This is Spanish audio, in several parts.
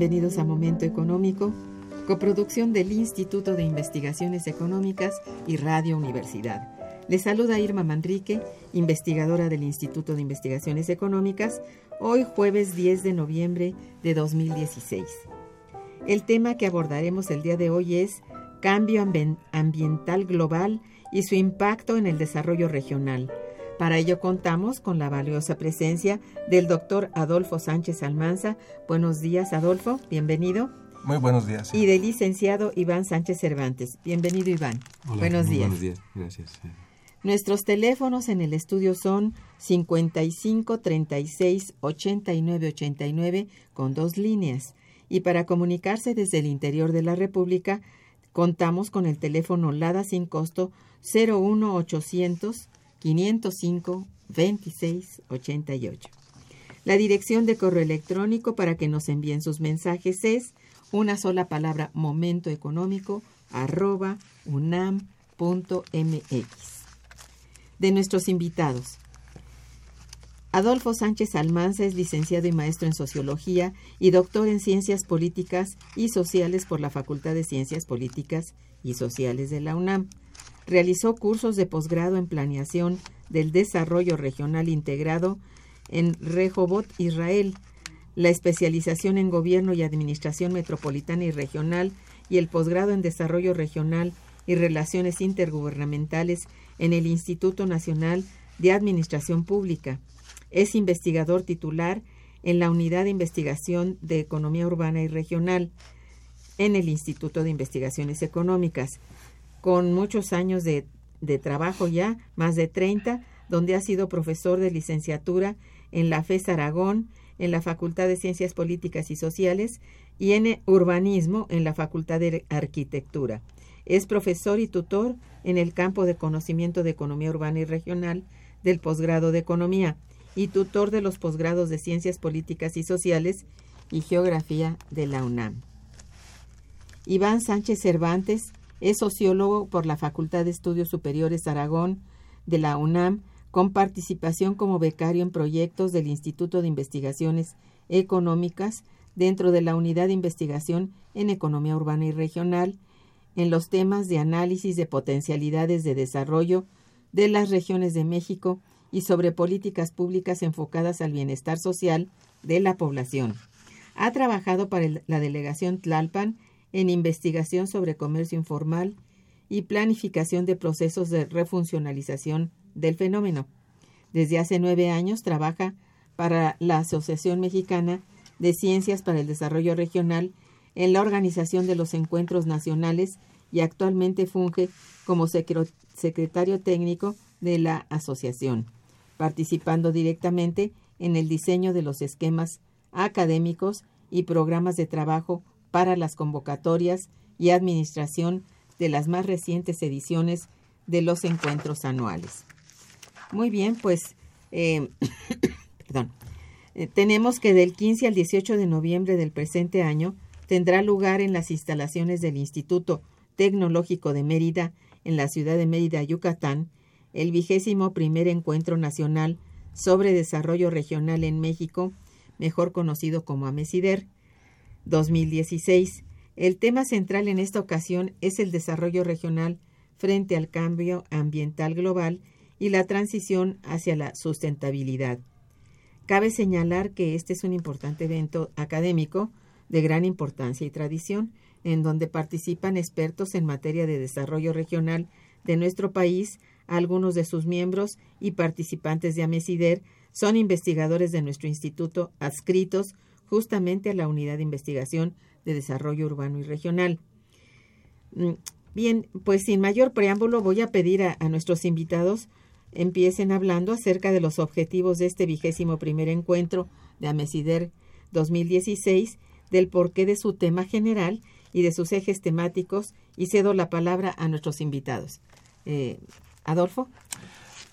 Bienvenidos a Momento Económico, coproducción del Instituto de Investigaciones Económicas y Radio Universidad. Les saluda Irma Manrique, investigadora del Instituto de Investigaciones Económicas, hoy jueves 10 de noviembre de 2016. El tema que abordaremos el día de hoy es cambio ambi- ambiental global y su impacto en el desarrollo regional. Para ello contamos con la valiosa presencia del doctor Adolfo Sánchez Almanza. Buenos días, Adolfo, bienvenido. Muy buenos días. Y del licenciado Iván Sánchez Cervantes. Bienvenido, Iván. Hola, buenos días. Buenos días, gracias. Nuestros teléfonos en el estudio son 55 36 89 89 con dos líneas. Y para comunicarse desde el interior de la República, contamos con el teléfono LADA sin costo 01 800 505 26 88. La dirección de correo electrónico para que nos envíen sus mensajes es una sola palabra momentoeconómico arroba unam.mx. De nuestros invitados. Adolfo Sánchez Almanza es licenciado y maestro en Sociología y doctor en Ciencias Políticas y Sociales por la Facultad de Ciencias Políticas y Sociales de la UNAM. Realizó cursos de posgrado en Planeación del Desarrollo Regional Integrado en Rehovot, Israel, la especialización en Gobierno y Administración Metropolitana y Regional y el posgrado en Desarrollo Regional y Relaciones Intergubernamentales en el Instituto Nacional de Administración Pública. Es investigador titular en la Unidad de Investigación de Economía Urbana y Regional en el Instituto de Investigaciones Económicas, con muchos años de, de trabajo ya, más de 30, donde ha sido profesor de licenciatura en la FES Aragón, en la Facultad de Ciencias Políticas y Sociales y en Urbanismo en la Facultad de Arquitectura. Es profesor y tutor en el campo de conocimiento de Economía Urbana y Regional del posgrado de Economía y tutor de los posgrados de Ciencias Políticas y Sociales y Geografía de la UNAM. Iván Sánchez Cervantes es sociólogo por la Facultad de Estudios Superiores Aragón de la UNAM, con participación como becario en proyectos del Instituto de Investigaciones Económicas dentro de la Unidad de Investigación en Economía Urbana y Regional en los temas de análisis de potencialidades de desarrollo de las regiones de México y sobre políticas públicas enfocadas al bienestar social de la población. Ha trabajado para la delegación Tlalpan en investigación sobre comercio informal y planificación de procesos de refuncionalización del fenómeno. Desde hace nueve años trabaja para la Asociación Mexicana de Ciencias para el Desarrollo Regional en la organización de los encuentros nacionales y actualmente funge como secretario técnico de la asociación, participando directamente en el diseño de los esquemas académicos y programas de trabajo para las convocatorias y administración de las más recientes ediciones de los encuentros anuales. Muy bien, pues eh, perdón. Eh, tenemos que del 15 al 18 de noviembre del presente año tendrá lugar en las instalaciones del Instituto Tecnológico de Mérida, en la ciudad de Mérida, Yucatán, el vigésimo primer encuentro nacional sobre desarrollo regional en México, mejor conocido como AMESIDER 2016. El tema central en esta ocasión es el desarrollo regional frente al cambio ambiental global y la transición hacia la sustentabilidad. Cabe señalar que este es un importante evento académico de gran importancia y tradición, en donde participan expertos en materia de desarrollo regional de nuestro país, algunos de sus miembros y participantes de AMESIDER son investigadores de nuestro instituto adscritos justamente a la Unidad de Investigación de Desarrollo Urbano y Regional. Mm, bien, pues sin mayor preámbulo voy a pedir a, nuestros invitados empiecen hablando acerca de los objetivos de este vigésimo primer encuentro de AMESIDER 2016 del porqué de su tema general y de sus ejes temáticos y cedo la palabra a nuestros invitados. Eh, Adolfo.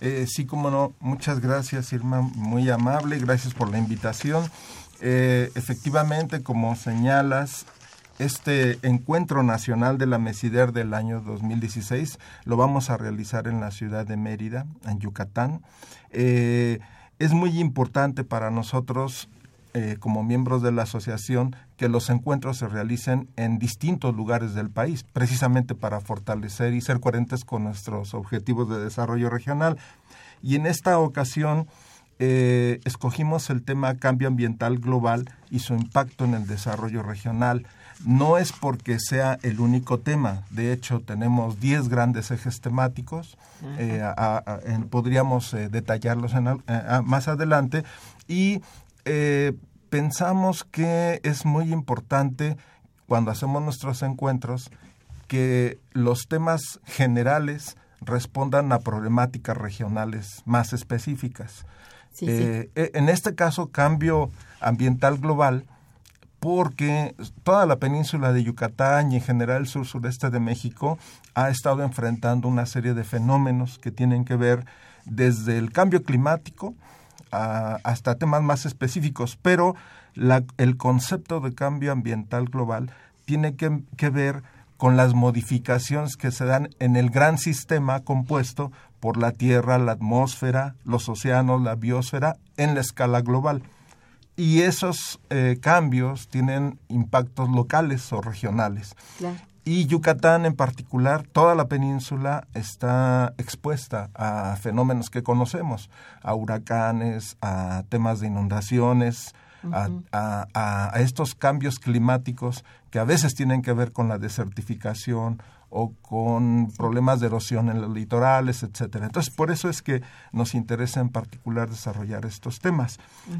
Eh, sí, como no, muchas gracias Irma, muy amable, gracias por la invitación. Eh, efectivamente, como señalas, este encuentro nacional de la Mesider del año 2016 lo vamos a realizar en la ciudad de Mérida, en Yucatán. es muy importante para nosotros eh, como miembros de la asociación que los encuentros se realicen en distintos lugares del país, precisamente para fortalecer y ser coherentes con nuestros objetivos de desarrollo regional. Y en esta ocasión eh, escogimos el tema cambio ambiental global y su impacto en el desarrollo regional. No es porque sea el único tema, de hecho tenemos 10 grandes ejes temáticos, eh, podríamos detallarlos más adelante, y eh, pensamos que es muy importante cuando hacemos nuestros encuentros que los temas generales respondan a problemáticas regionales más específicas. Eh, e, en este caso, cambio ambiental global, porque toda la península de Yucatán y en general el sur-sureste de México ha estado enfrentando una serie de fenómenos que tienen que ver desde el cambio climático, hasta temas más específicos, pero el concepto de cambio ambiental global tiene que, ver con las modificaciones que se dan en el gran sistema compuesto por la Tierra, la atmósfera, los océanos, la biosfera en la escala global. Y esos eh, cambios tienen impactos locales o regionales. Y Yucatán en particular, toda la península está expuesta a fenómenos que conocemos, a huracanes, a temas de inundaciones, a, estos cambios climáticos que a veces tienen que ver con la desertificación o con problemas de erosión en los litorales, etcétera. Entonces, por eso es que nos interesa en particular desarrollar estos temas.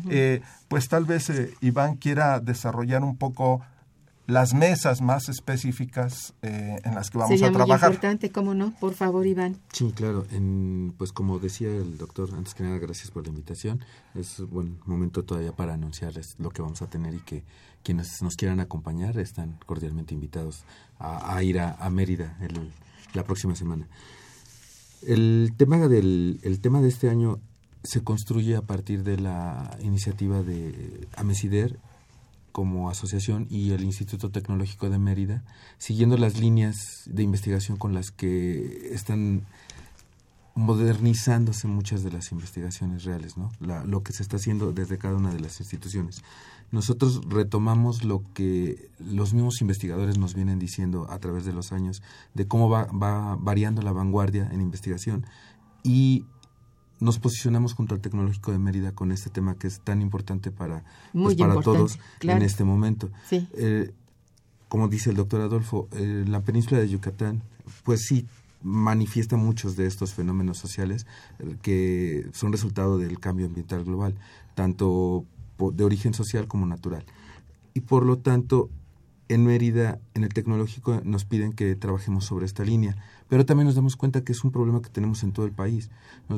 Eh, pues tal vez eh, Iván quiera desarrollar un poco las mesas más específicas eh, en las que vamos a trabajar. Muy importante, ¿cómo no? Por favor, Iván. Sí, claro. En, pues como decía el doctor, antes que nada, gracias por la invitación. Es un buen momento todavía para anunciarles lo que vamos a tener y que quienes nos quieran acompañar están cordialmente invitados a, ir a, Mérida la próxima semana. El tema, del, el tema de este año se construye a partir de la iniciativa de Amesider como asociación y el Instituto Tecnológico de Mérida, siguiendo las líneas de investigación con las que están modernizándose muchas de las investigaciones reales, ¿no? lo que se está haciendo desde cada una de las instituciones. Nosotros retomamos lo que los mismos investigadores nos vienen diciendo a través de los años de cómo va, va variando la vanguardia en investigación y nos posicionamos junto al Tecnológico de Mérida con este tema que es tan importante para, pues, para todos en este momento. Eh, como dice el doctor Adolfo, eh, la península de Yucatán, pues sí, manifiesta muchos de estos fenómenos sociales eh, que son resultado del cambio ambiental global, tanto de origen social como natural. Y por lo tanto, en Mérida, en el tecnológico, nos piden que trabajemos sobre esta línea, pero también nos damos cuenta que es un problema que tenemos en todo el país.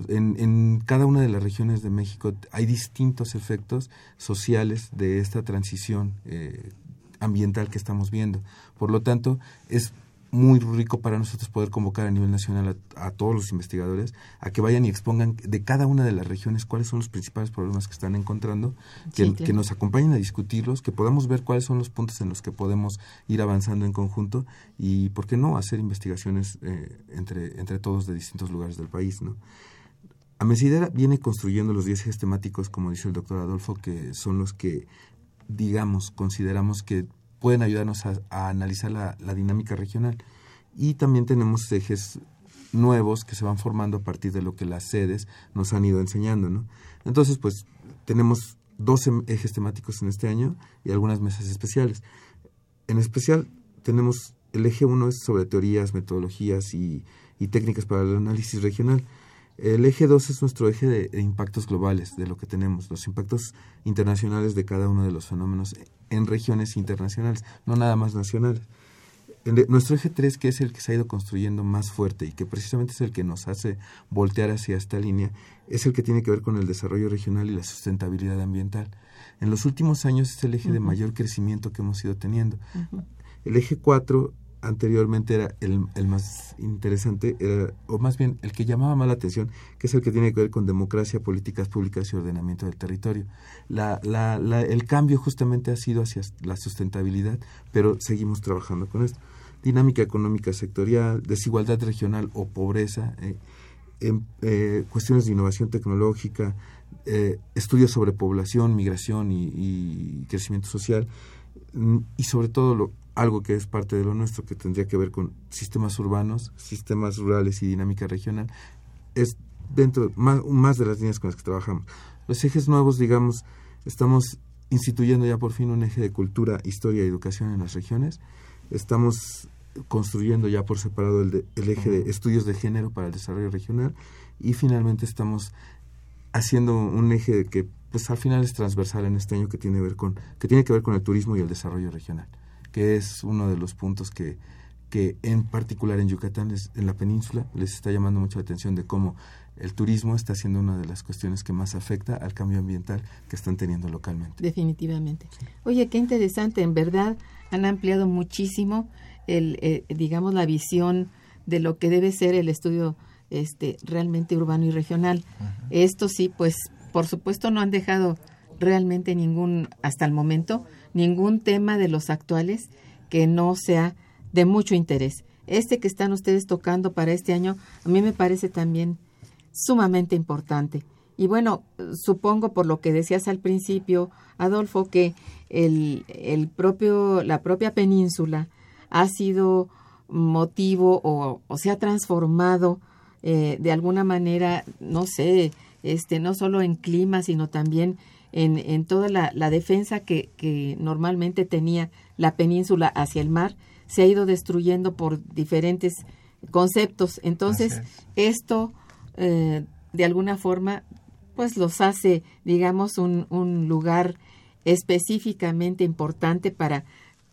En, cada una de las regiones de México hay distintos efectos sociales de esta transición eh, ambiental que estamos viendo. Por lo tanto, es muy rico para nosotros poder convocar a nivel nacional a, todos los investigadores a que vayan y expongan de cada una de las regiones cuáles son los principales problemas que están encontrando, que, nos acompañen a discutirlos, que podamos ver cuáles son los puntos en los que podemos ir avanzando en conjunto y, ¿por qué no?, hacer investigaciones eh, entre, entre todos de distintos lugares del país, ¿no? Amesidera viene construyendo los 10 ejes temáticos, como dice el doctor Adolfo, que son los que, digamos, consideramos que pueden ayudarnos a, analizar la, dinámica regional. Y también tenemos ejes nuevos que se van formando a partir de lo que las sedes nos han ido enseñando. ¿no? Entonces, pues tenemos 12 ejes temáticos en este año y algunas mesas especiales. En especial, tenemos el eje 1 es sobre teorías, metodologías y, y técnicas para el análisis regional. El eje 2 es nuestro eje de, impactos globales, de lo que tenemos, los impactos internacionales de cada uno de los fenómenos en regiones internacionales, no nada más nacionales. nuestro eje 3, que es el que se ha ido construyendo más fuerte y que precisamente es el que nos hace voltear hacia esta línea, es el que tiene que ver con el desarrollo regional y la sustentabilidad ambiental. En los últimos años es el eje de mayor crecimiento que hemos ido teniendo. El eje 4 anteriormente era el, el, más interesante, o más bien el que llamaba más la atención, que es el que tiene que ver con democracia, políticas públicas y ordenamiento del territorio. La, la, la, el cambio justamente ha sido hacia la sustentabilidad, pero seguimos trabajando con esto. Dinámica económica sectorial, desigualdad regional o pobreza, eh, en, eh, cuestiones de innovación tecnológica, eh, estudios sobre población, migración y, y crecimiento social, mm, y sobre todo lo, algo que es parte de lo nuestro, que tendría que ver con sistemas urbanos, sistemas rurales y dinámica regional, es dentro más, de las líneas con las que trabajamos. Los ejes nuevos, digamos, estamos instituyendo ya por fin un eje de cultura, historia y educación en las regiones. Estamos construyendo ya por separado el, eje de estudios de género para el desarrollo regional y finalmente estamos haciendo un eje que pues al final es transversal en este año que tiene, ver con, que tiene que ver con el turismo y el desarrollo regional que es uno de los puntos que, que en particular en Yucatán, en la península, les está llamando mucha atención de cómo el turismo está siendo una de las cuestiones que más afecta al cambio ambiental que están teniendo localmente. Definitivamente. Oye, qué interesante, en verdad han ampliado muchísimo el, eh, digamos, la visión de lo que debe ser el estudio este, realmente urbano y regional. Esto sí, pues, por supuesto, no han dejado realmente ningún, hasta el momento, ningún tema de los actuales que no sea de mucho interés. Este que están ustedes tocando para este año, a mí me parece también sumamente importante. Y bueno, supongo por lo que decías al principio, Adolfo, que el, el propio, la propia península ha sido motivo o, o se ha transformado eh, de alguna manera, no sé, este, no solo en clima, sino también en, en toda la, la defensa que, que, normalmente tenía la península hacia el mar, se ha ido destruyendo por diferentes conceptos. Entonces, esto, eh, de alguna forma, pues los hace, digamos, un, un lugar específicamente importante para,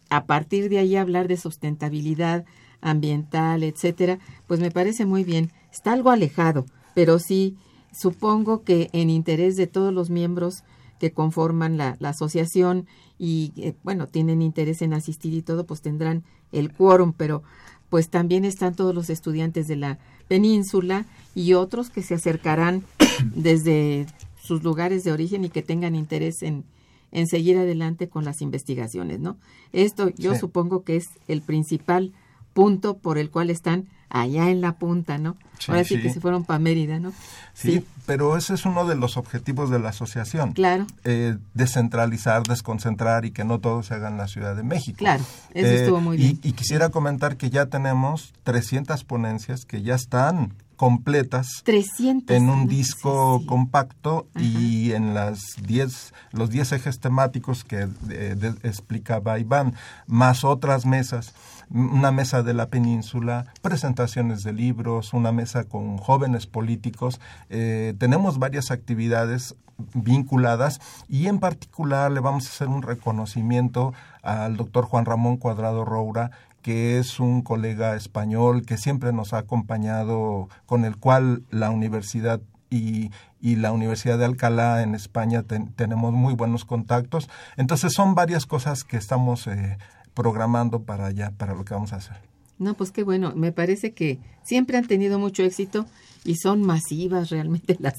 a partir de ahí, hablar de sustentabilidad ambiental, etcétera, pues me parece muy bien. Está algo alejado, pero sí supongo que en interés de todos los miembros que conforman la, asociación y, eh, bueno, tienen interés en asistir y todo, pues tendrán el quórum, pero pues también están todos los estudiantes de la península y otros que se acercarán desde sus lugares de origen y que tengan interés en, en seguir adelante con las investigaciones, ¿no? Esto yo supongo que es el principal punto por el cual están allá en la punta, ¿no? Ahora sí, que se fueron para Mérida, ¿no? Sí, pero ese es uno de los objetivos de la asociación. Claro. Eh, descentralizar, desconcentrar y que no todo se haga en la Ciudad de México. Claro, eso eh, estuvo muy bien. Y, quisiera comentar que ya tenemos 300 ponencias que ya están completas 300 en un disco Sí, sí. compacto y en las 10 los 10 ejes temáticos que eh, de- explicaba Iván, más otras mesas, una mesa de la península, presentaciones de libros, una mesa con jóvenes políticos. Eh, tenemos varias actividades vinculadas y en particular le vamos a hacer un reconocimiento al doctor Juan Ramón Cuadrado Roura, que es un colega español que siempre nos ha acompañado, con el cual la universidad y, y la Universidad de Alcalá en España ten- tenemos muy buenos contactos. Entonces son varias cosas que estamos eh, programando para allá, para lo que vamos a hacer. No, pues qué bueno. Me parece que siempre han tenido mucho éxito y son masivas realmente las.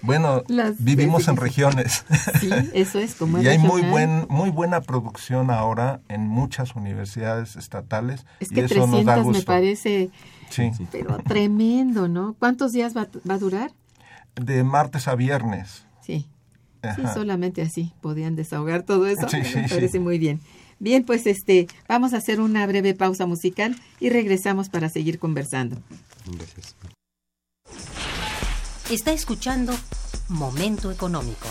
Bueno, Las vivimos en regiones. Sí, eso es como y hay muy buen muy buena producción ahora en muchas universidades estatales Es y que nos da 300 gusto. me parece, Sí, pero tremendo, ¿no? ¿Cuántos días va, va a durar? de martes a viernes. Sí. Sí, solamente así podían desahogar todo eso. Sí, sí, Me sí. parece muy bien. Bien, pues este, vamos a hacer una breve pausa musical y regresamos para seguir conversando. Gracias. Está escuchando Momento Económico.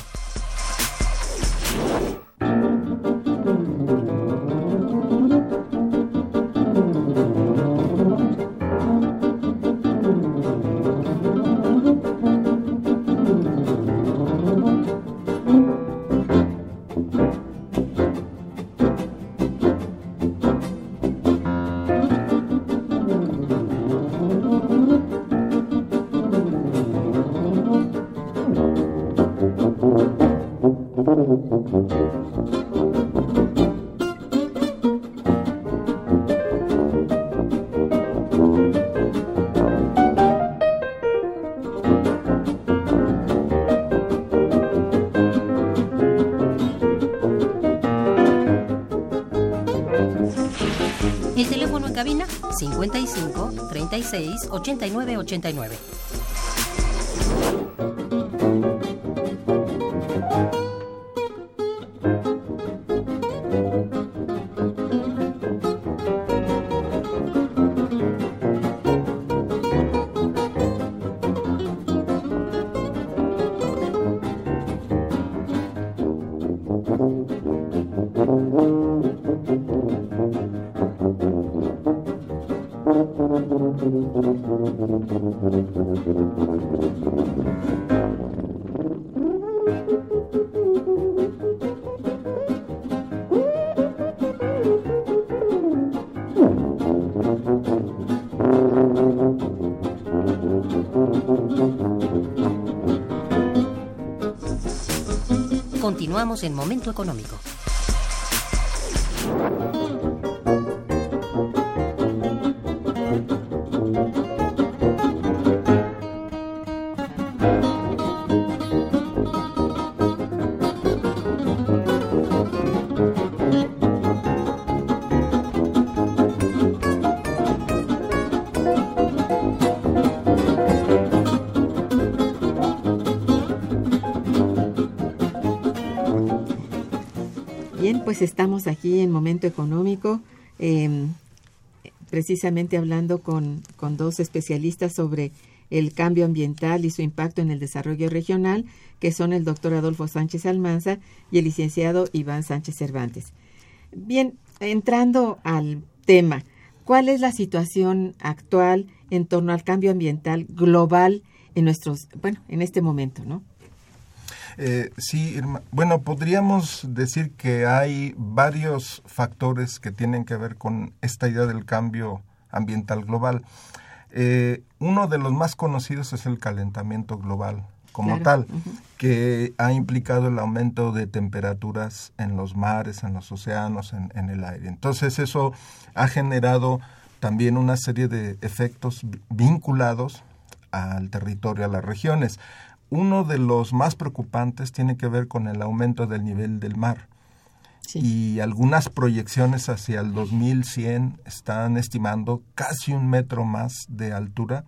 Cabina 55 36 89 89. Continuamos en Momento Económico. Pues estamos aquí en Momento Económico, eh, precisamente hablando con, con dos especialistas sobre el cambio ambiental y su impacto en el desarrollo regional, que son el doctor Adolfo Sánchez Almanza y el licenciado Iván Sánchez Cervantes. Bien, entrando al tema, ¿cuál es la situación actual en torno al cambio ambiental global en nuestros, bueno, en este momento, ¿no? Eh, sí, Irma. bueno, podríamos decir que hay varios factores que tienen que ver con esta idea del cambio ambiental global. Eh, uno de los más conocidos es el calentamiento global como Claro, tal, que ha implicado el aumento de temperaturas en los mares, en los océanos, en, en el aire. Entonces eso ha generado también una serie de efectos vi- vinculados al territorio, a las regiones. Uno de los más preocupantes tiene que ver con el aumento del nivel del mar. Sí. Y algunas proyecciones hacia el 2100 están estimando casi un metro más de altura.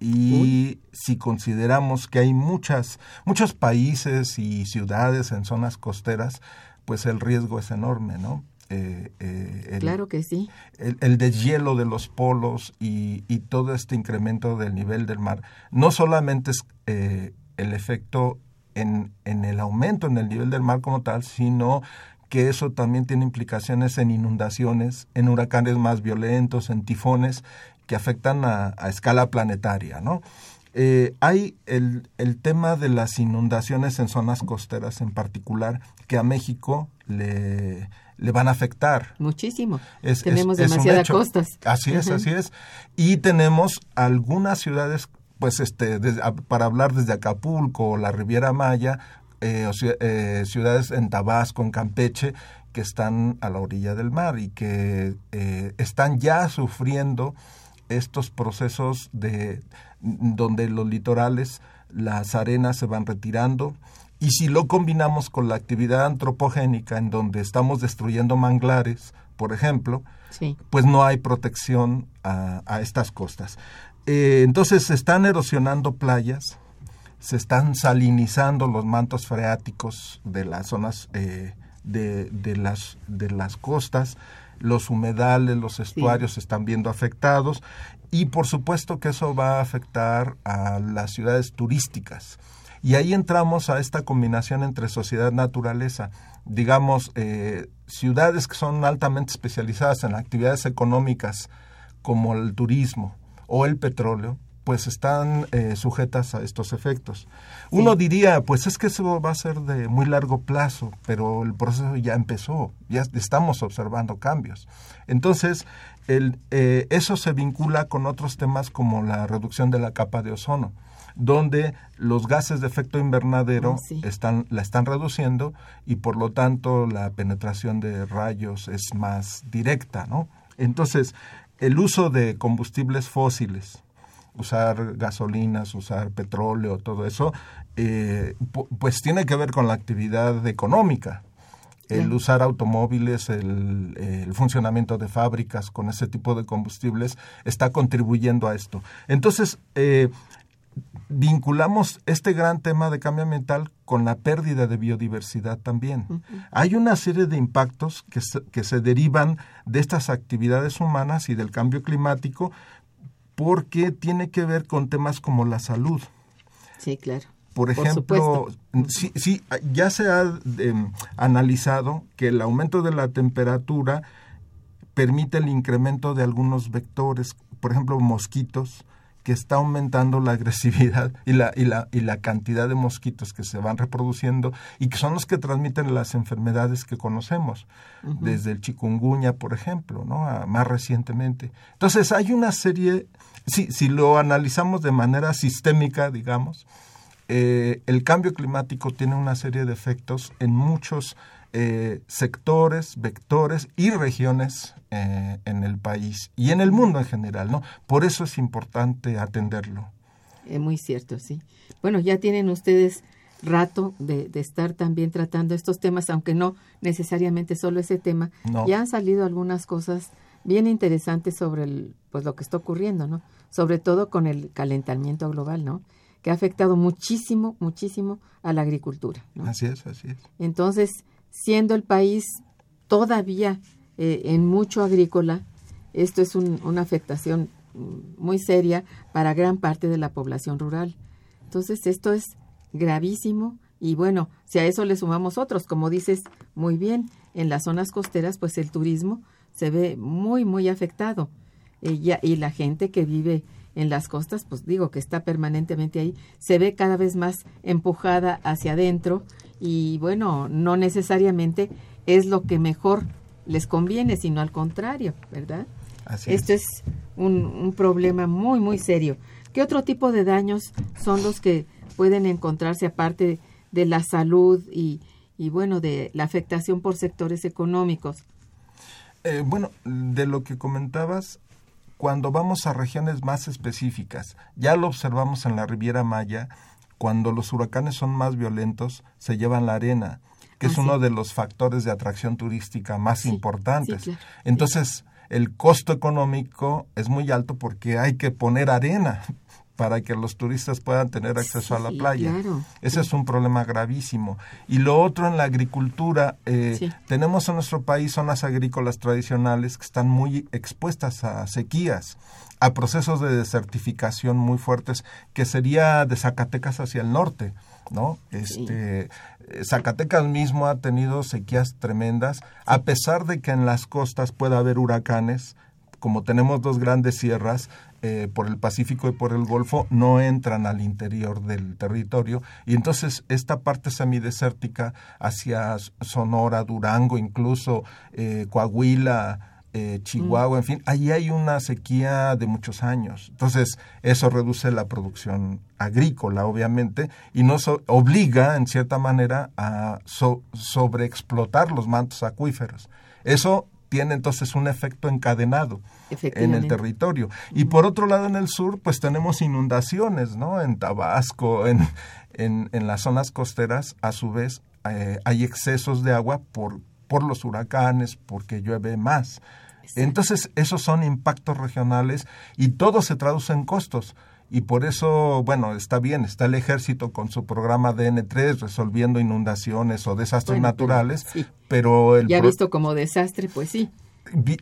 Y si consideramos que hay muchas, muchos países y ciudades en zonas costeras, pues el riesgo es enorme, ¿no? Eh, eh, el, claro que sí. el, el deshielo de los polos y, y todo este incremento del nivel del mar, no solamente es eh, el efecto en, en el aumento en el nivel del mar como tal, sino que eso también tiene implicaciones en inundaciones, en huracanes más violentos, en tifones que afectan a, a escala planetaria, ¿no? Eh, hay el, el, tema de las inundaciones en zonas costeras en particular que a México le, le van a afectar. Muchísimo. Es, tenemos es, demasiadas costas. Así es, uh -huh. así es. Y tenemos algunas ciudades, pues este, desde, para hablar desde Acapulco o la Riviera Maya, eh, eh, ciudades en Tabasco, en Campeche, que están a la orilla del mar y que eh, están ya sufriendo estos procesos de donde los litorales, las arenas se van retirando y si lo combinamos con la actividad antropogénica en donde estamos destruyendo manglares, por ejemplo, sí. pues no hay protección a, a estas costas. Eh, entonces se están erosionando playas, se están salinizando los mantos freáticos de las zonas eh, de, de, las, de las costas, los humedales, los estuarios sí. se están viendo afectados y por supuesto que eso va a afectar a las ciudades turísticas. Y ahí entramos a esta combinación entre sociedad-naturaleza. Digamos, eh, ciudades que son altamente especializadas en actividades económicas como el turismo o el petróleo, pues están eh, sujetas a estos efectos. Sí. Uno diría, pues es que eso va a ser de muy largo plazo, pero el proceso ya empezó, ya estamos observando cambios. Entonces, el, eh, eso se vincula con otros temas como la reducción de la capa de ozono, donde los gases de efecto invernadero sí. están, la están reduciendo y por lo tanto la penetración de rayos es más directa, ¿no? Entonces, el uso de combustibles fósiles, usar gasolinas, usar petróleo, todo eso, eh, pues tiene que ver con la actividad económica. El sí. usar automóviles, el, el, funcionamiento de fábricas con ese tipo de combustibles está contribuyendo a esto. Entonces, eh, vinculamos este gran tema de cambio ambiental con la pérdida de biodiversidad también. Uh -huh. Hay una serie de impactos que se, que se derivan de estas actividades humanas y del cambio climático porque tiene que ver con temas como la salud. Sí, claro. Por ejemplo, Por sí, sí, ya se ha eh, analizado que el aumento de la temperatura permite el incremento de algunos vectores, por ejemplo, mosquitos, que está aumentando la agresividad y la, y, la, y la cantidad de mosquitos que se van reproduciendo y que son los que transmiten las enfermedades que conocemos, uh -huh. desde el chikungunya, por ejemplo, ¿no? A, más recientemente. Entonces, hay una serie, si, si lo analizamos de manera sistémica, digamos, eh, el cambio climático tiene una serie de efectos en muchos eh, sectores, vectores y regiones eh, en el país y en el mundo en general, ¿no? Por eso es importante atenderlo. Es muy cierto, sí. Bueno, ya tienen ustedes rato de, de, estar también tratando estos temas, aunque no necesariamente solo ese tema. No. Ya han salido algunas cosas bien interesantes sobre el, pues lo que está ocurriendo, ¿no? Sobre todo con el calentamiento global, ¿no? Que ha afectado muchísimo, muchísimo a la agricultura. ¿no? Así es, así es. Entonces, siendo el país todavía eh, en mucho agrícola, esto es un, una afectación muy seria para gran parte de la población rural. Entonces, esto es gravísimo y bueno, si a eso le sumamos otros, como dices muy bien, en las zonas costeras, pues el turismo se ve muy, muy afectado. Eh, y, y la gente que vive en las costas, pues digo que está permanentemente ahí, se ve cada vez más empujada hacia adentro y bueno, no necesariamente es lo que mejor les conviene, sino al contrario, ¿verdad? Así Esto es, es un, un, problema muy, muy serio. ¿Qué otro tipo de daños son los que pueden encontrarse aparte de la salud y, y bueno, de la afectación por sectores económicos? Eh, bueno, de lo que comentabas, cuando vamos a regiones más específicas, ya lo observamos en la Riviera Maya, cuando los huracanes son más violentos, se llevan la arena, que ah, es uno sí. de los factores de atracción turística más sí, importantes. Sí, claro. Entonces, el costo económico es muy alto porque hay que poner arena para que los turistas puedan tener acceso a la playa. claro. Ese es un problema gravísimo. Y lo otro en la agricultura, eh, Sí. tenemos en nuestro país zonas agrícolas tradicionales que están muy expuestas a sequías, a procesos de desertificación muy fuertes, que sería de Zacatecas hacia el norte, ¿no? Este, eh, Zacatecas mismo ha tenido sequías tremendas, a pesar de que en las costas pueda haber huracanes, como tenemos dos grandes sierras, eh, por el Pacífico y por el Golfo, no entran al interior del territorio. Y entonces esta parte semidesértica hacia Sonora, Durango, incluso eh, Coahuila, eh, Chihuahua, en fin, ahí hay una sequía de muchos años. Entonces, eso reduce la producción agrícola, obviamente, y nos obliga, en cierta manera, a so- sobreexplotar los mantos acuíferos. Eso tiene entonces un efecto encadenado en el territorio. Y por otro lado, en el sur, pues tenemos inundaciones, ¿no? En Tabasco, en, en, en las zonas costeras, a su vez, eh, hay excesos de agua por, por los huracanes, porque llueve más. Entonces, esos son impactos regionales y todo se traduce en costos. Y por eso, bueno, está bien, está el ejército con su programa DN3 resolviendo inundaciones o desastres Bueno, pero naturales, sí. pero el Ya visto como desastre, pues sí.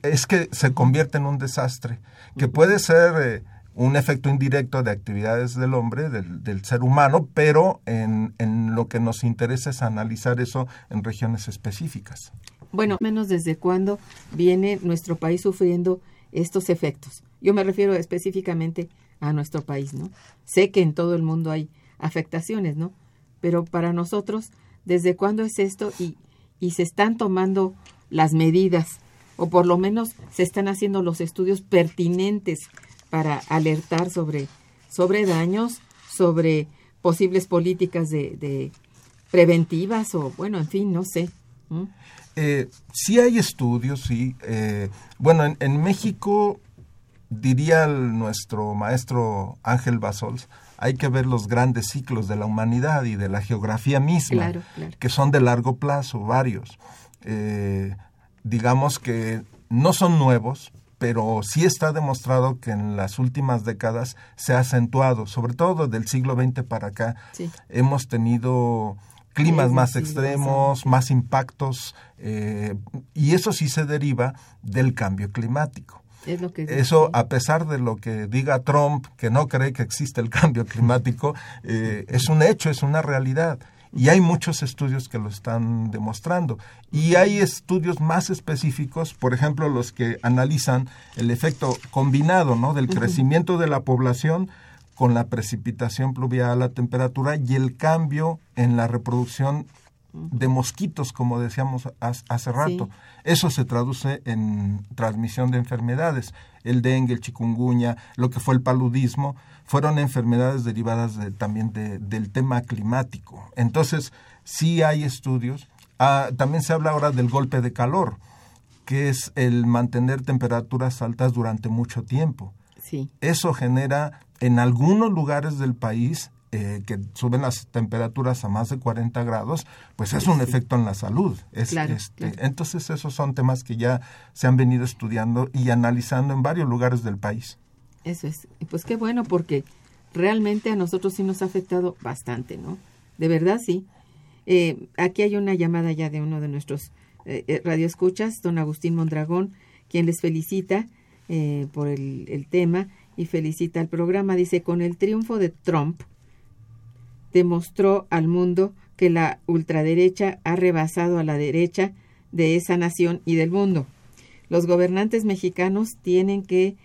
es que se convierte en un desastre, que puede ser eh, un efecto indirecto de actividades del hombre, del, del ser humano, pero en, en lo que nos interesa es analizar eso en regiones específicas. Bueno, menos desde cuándo viene nuestro país sufriendo estos efectos. Yo me refiero específicamente a nuestro país, ¿no? Sé que en todo el mundo hay afectaciones, ¿no? Pero para nosotros, ¿desde cuándo es esto? Y, y se están tomando las medidas, o por lo menos se están haciendo los estudios pertinentes para alertar sobre, sobre daños, sobre posibles políticas de, de preventivas, o bueno, en fin, no sé. ¿Mm? Eh, sí hay estudios, sí. eh, bueno, en, en México, diría el- nuestro maestro Ángel Basols, hay que ver los grandes ciclos de la humanidad y de la geografía misma, Claro, claro. que son de largo plazo, varios. Eh, digamos que no son nuevos, pero sí está demostrado que en las últimas décadas se ha acentuado, sobre todo del siglo XX para acá, Sí. hemos tenido climas más extremos, más impactos, eh, y eso sí se deriva del cambio climático. Es lo que Eso, a pesar de lo que diga Trump, que no cree que existe el cambio climático, eh, es un hecho, es una realidad. Y hay muchos estudios que lo están demostrando. Y hay estudios más específicos, por ejemplo, los que analizan el efecto combinado ¿no? del crecimiento de la población con la precipitación pluvial, la temperatura y el cambio en la reproducción de mosquitos, como decíamos hace rato. Sí. Eso se traduce en transmisión de enfermedades. El dengue, el chikungunya, lo que fue el paludismo, fueron enfermedades derivadas de- también de- del tema climático. Entonces, sí hay estudios. Ah, también se habla ahora del golpe de calor, que es el mantener temperaturas altas durante mucho tiempo. Sí, Eso genera en algunos lugares del país eh, que suben las temperaturas a más de 40 grados, pues es un efecto en la salud. Es, Claro, este, claro. Entonces esos son temas que ya se han venido estudiando y analizando en varios lugares del país. eso es. Y Pues qué bueno, porque realmente a nosotros sí nos ha afectado bastante, ¿no? De verdad sí. Eh, aquí hay una llamada ya de uno de nuestros eh, eh, radioescuchas, don Agustín Mondragón, quien les felicita eh, por el, el tema y felicita al programa. Dice, con el triunfo de Trump, demostró al mundo que la ultraderecha ha rebasado a la derecha de esa nación y del mundo. Los gobernantes mexicanos tienen que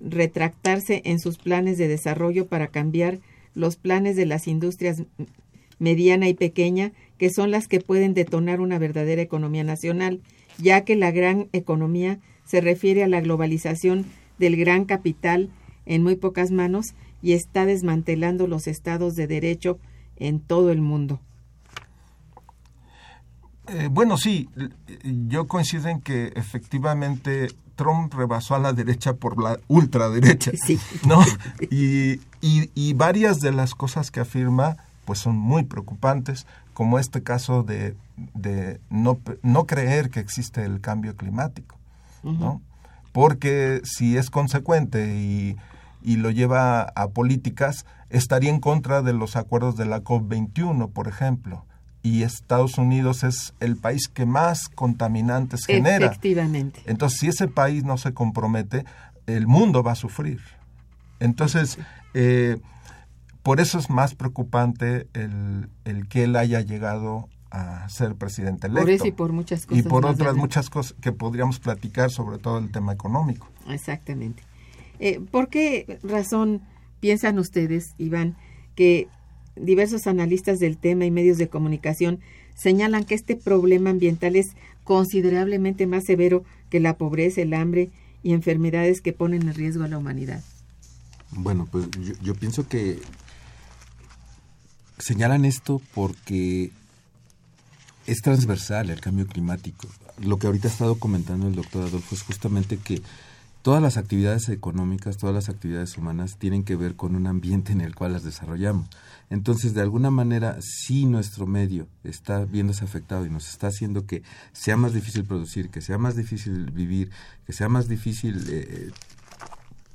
retractarse en sus planes de desarrollo para cambiar los planes de las industrias mediana y pequeña, que son las que pueden detonar una verdadera economía nacional, ya que la gran economía se refiere a la globalización del gran capital en muy pocas manos y está desmantelando los estados de derecho en todo el mundo. Eh, bueno, sí, yo coincido en que efectivamente Trump rebasó a la derecha por la ultraderecha, Sí. ¿no? Y, y, y varias de las cosas que afirma pues son muy preocupantes, como este caso de, de no, no creer que existe el cambio climático, ¿no? Porque si es consecuente y, y lo lleva a políticas, estaría en contra de los acuerdos de la COP21, por ejemplo. Y Estados Unidos es el país que más contaminantes genera. Efectivamente. Entonces, si ese país no se compromete, el mundo va a sufrir. Entonces, eh, por eso es más preocupante el, el, que él haya llegado a ser presidente electo. Por eso y por muchas cosas. Y por otras muchas cosas que podríamos platicar, sobre todo el tema económico. Exactamente. Eh, ¿Por qué razón piensan ustedes, Iván, que diversos analistas del tema y medios de comunicación señalan que este problema ambiental es considerablemente más severo que la pobreza, el hambre y enfermedades que ponen en riesgo a la humanidad? Bueno, pues yo, yo pienso que señalan esto porque es transversal el cambio climático. Lo que ahorita ha estado comentando el doctor Adolfo es justamente que todas las actividades económicas, todas las actividades humanas tienen que ver con un ambiente en el cual las desarrollamos. Entonces, de alguna manera, si nuestro medio está viéndose afectado y nos está haciendo que sea más difícil producir, que sea más difícil vivir, que sea más difícil eh,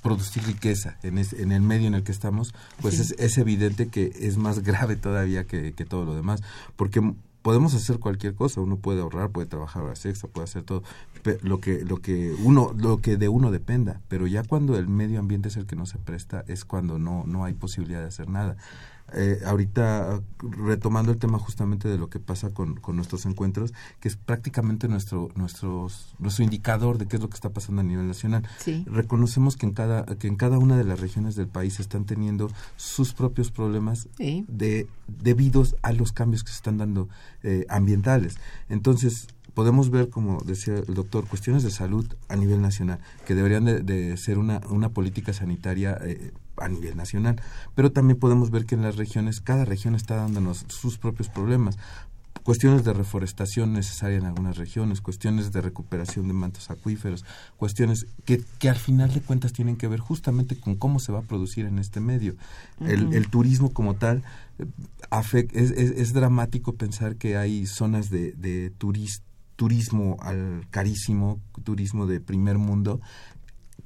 producir riqueza en, en, el medio en el que estamos, pues sí. es, es, evidente que es más grave todavía que, que todo lo demás. Porque podemos hacer cualquier cosa uno puede ahorrar puede trabajar horas extra puede hacer todo lo que lo que uno lo que de uno dependa pero ya cuando el medio ambiente es el que no se presta es cuando no no hay posibilidad de hacer nada eh, ahorita retomando el tema justamente de lo que pasa con, con, nuestros encuentros, que es prácticamente nuestro, nuestros, nuestro indicador de qué es lo que está pasando a nivel nacional. Sí. Reconocemos que en cada, que en cada una de las regiones del país están teniendo sus propios problemas sí. de, debidos a los cambios que se están dando eh, ambientales. Entonces, podemos ver, como decía el doctor, cuestiones de salud a nivel nacional, que deberían de, de ser una, una política sanitaria eh, a nivel nacional. Pero también podemos ver que en las regiones, cada región está dándonos sus propios problemas. Cuestiones de reforestación necesaria en algunas regiones, cuestiones de recuperación de mantos acuíferos, cuestiones que, que al final de cuentas tienen que ver justamente con cómo se va a producir en este medio. Uh -huh. el, el, turismo como tal, es, es, es, dramático pensar que hay zonas de, de turist, turismo al carísimo, turismo de primer mundo,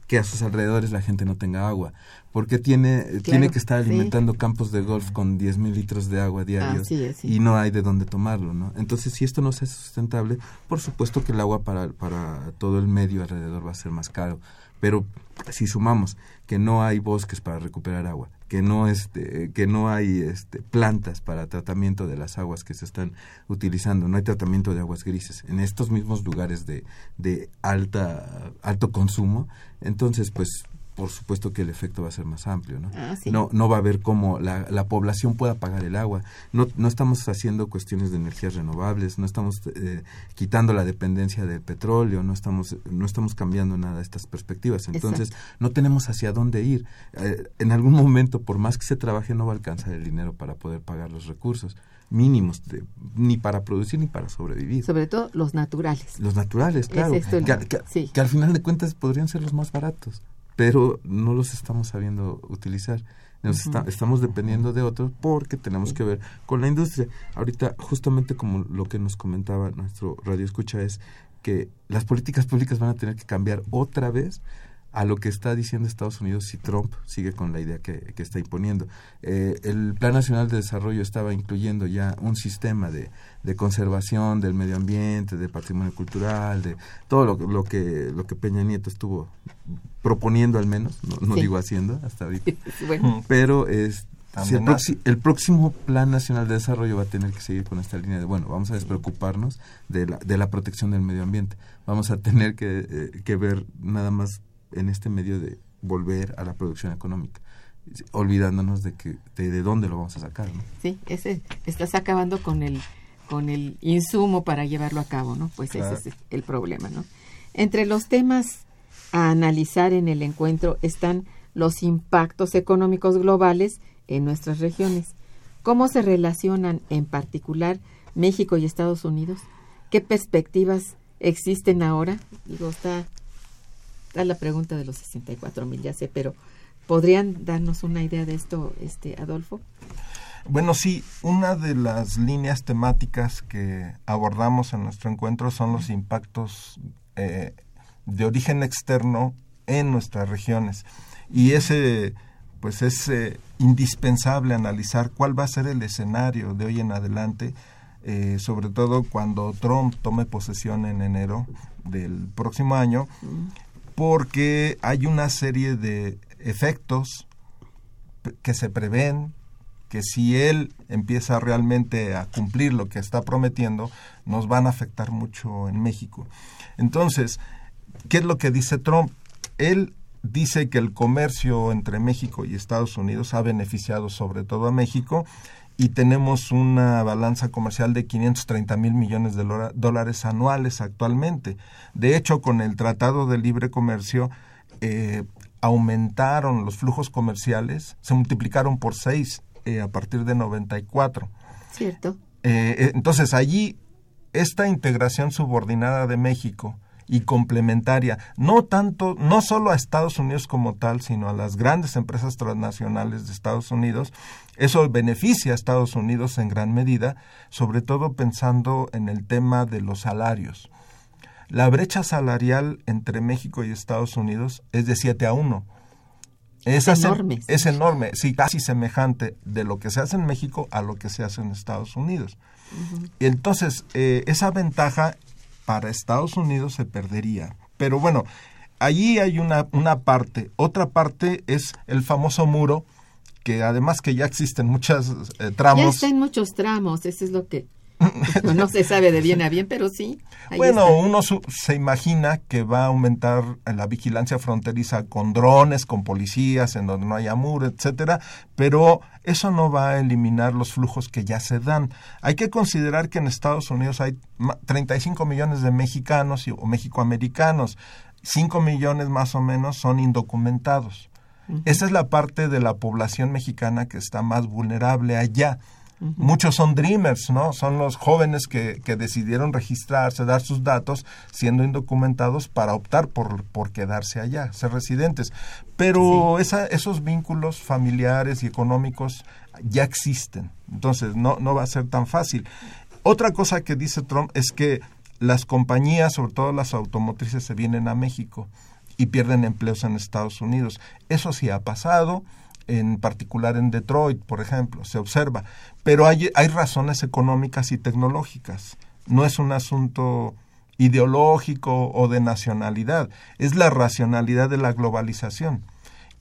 que a sus alrededores la gente no tenga agua, porque tiene, claro, tiene que estar alimentando sí. campos de golf con 10 mil litros de agua diarios ah, sí, y no hay de dónde tomarlo, ¿no? Entonces, si esto no es sustentable, por supuesto que el agua para, para todo el medio alrededor va a ser más caro, pero si sumamos que no hay bosques para recuperar agua, que no este que no hay este plantas para tratamiento de las aguas que se están utilizando, no hay tratamiento de aguas grises en estos mismos lugares de, de alta alto consumo, entonces pues por supuesto que el efecto va a ser más amplio, ¿no? Ah, sí. No, no va a haber cómo la, la, población pueda pagar el agua. No, no estamos haciendo cuestiones de energías renovables, no estamos eh, quitando la dependencia del petróleo, no estamos, no estamos cambiando nada de estas perspectivas. Entonces, Exacto. no tenemos hacia dónde ir. Eh, en algún momento, por más que se trabaje, no va a alcanzar el dinero para poder pagar los recursos mínimos, de, ni para producir ni para sobrevivir. Sobre todo los naturales. Los naturales, claro. Es esto el, que, que, sí. que al final de cuentas podrían ser los más baratos pero no los estamos sabiendo utilizar. Nos uh -huh. está, estamos dependiendo de otros porque tenemos que ver con la industria. Ahorita, justamente como lo que nos comentaba nuestro radio escucha, es que las políticas públicas van a tener que cambiar otra vez a lo que está diciendo Estados Unidos si Trump sigue con la idea que, que está imponiendo. Eh, el Plan Nacional de Desarrollo estaba incluyendo ya un sistema de, de, conservación del medio ambiente, de patrimonio cultural, de todo lo, lo, que, lo que Peña Nieto estuvo proponiendo al menos, no, no sí. digo haciendo hasta ahorita, bueno. pero es, si el, próximo, el, próximo Plan Nacional de Desarrollo va a tener que seguir con esta línea de, bueno, vamos a despreocuparnos de la, de la protección del medio ambiente, vamos a tener que, eh, que ver nada más en este medio de volver a la producción económica olvidándonos de que de, de dónde lo vamos a sacar ¿no? sí ese estás acabando con el con el insumo para llevarlo a cabo no pues claro. ese es el problema no entre los temas a analizar en el encuentro están los impactos económicos globales en nuestras regiones. Cómo se relacionan en particular México y Estados Unidos qué perspectivas existen ahora digo está la pregunta de los 64 mil, ya sé, pero ¿podrían darnos una idea de esto, este Adolfo? Bueno, sí, una de las líneas temáticas que abordamos en nuestro encuentro son los impactos eh, de origen externo en nuestras regiones. Y ese, pues es eh, indispensable analizar cuál va a ser el escenario de hoy en adelante, eh, sobre todo cuando Trump tome posesión en enero del próximo año, porque hay una serie de efectos que se prevén, que si él empieza realmente a cumplir lo que está prometiendo, nos van a afectar mucho en México. Entonces, ¿qué es lo que dice Trump? Él dice que el comercio entre México y Estados Unidos ha beneficiado sobre todo a México y tenemos una balanza comercial de 530 mil millones de dólares anuales actualmente. De hecho, con el Tratado de Libre Comercio eh, aumentaron los flujos comerciales, se multiplicaron por seis eh, a partir de 94. Cierto. Eh, entonces, allí, esta integración subordinada de México y complementaria, no tanto, no solo a Estados Unidos como tal, sino a las grandes empresas transnacionales de Estados Unidos. Eso beneficia a Estados Unidos en gran medida, sobre todo pensando en el tema de los salarios. La brecha salarial entre México y Estados Unidos es de 7 a 1. Es, enorme. Es enorme, sí, casi semejante de lo que se hace en México a lo que se hace en Estados Unidos. Entonces, eh, esa ventaja para Estados Unidos se perdería. Pero bueno, allí hay una, una parte. Otra parte es el famoso muro, que además que ya existen muchos eh, tramos. Ya está en muchos tramos, eso es lo que no se sabe de bien a bien, pero sí. Bueno, uno se imagina que va a aumentar la vigilancia fronteriza con drones, con policías, en donde no haya muro, etcétera, pero eso no va a eliminar los flujos que ya se dan. Hay que considerar que en Estados Unidos hay 35 millones de mexicanos o mexicoamericanos, 5 millones más o menos son indocumentados. Esa es la parte de la población mexicana que está más vulnerable allá. Muchos son dreamers, ¿no? Son los jóvenes que, que, decidieron registrarse, dar sus datos, siendo indocumentados para optar por, por quedarse allá, ser residentes. Pero esa, esos vínculos familiares y económicos ya existen. Entonces, no, no va a ser tan fácil. Otra cosa que dice Trump es que las compañías, sobre todo las automotrices, se vienen a México y pierden empleos en Estados Unidos. Eso sí ha pasado en particular en Detroit, por ejemplo, se observa. Pero hay, hay razones económicas y tecnológicas. No es un asunto ideológico o de nacionalidad, es la racionalidad de la globalización.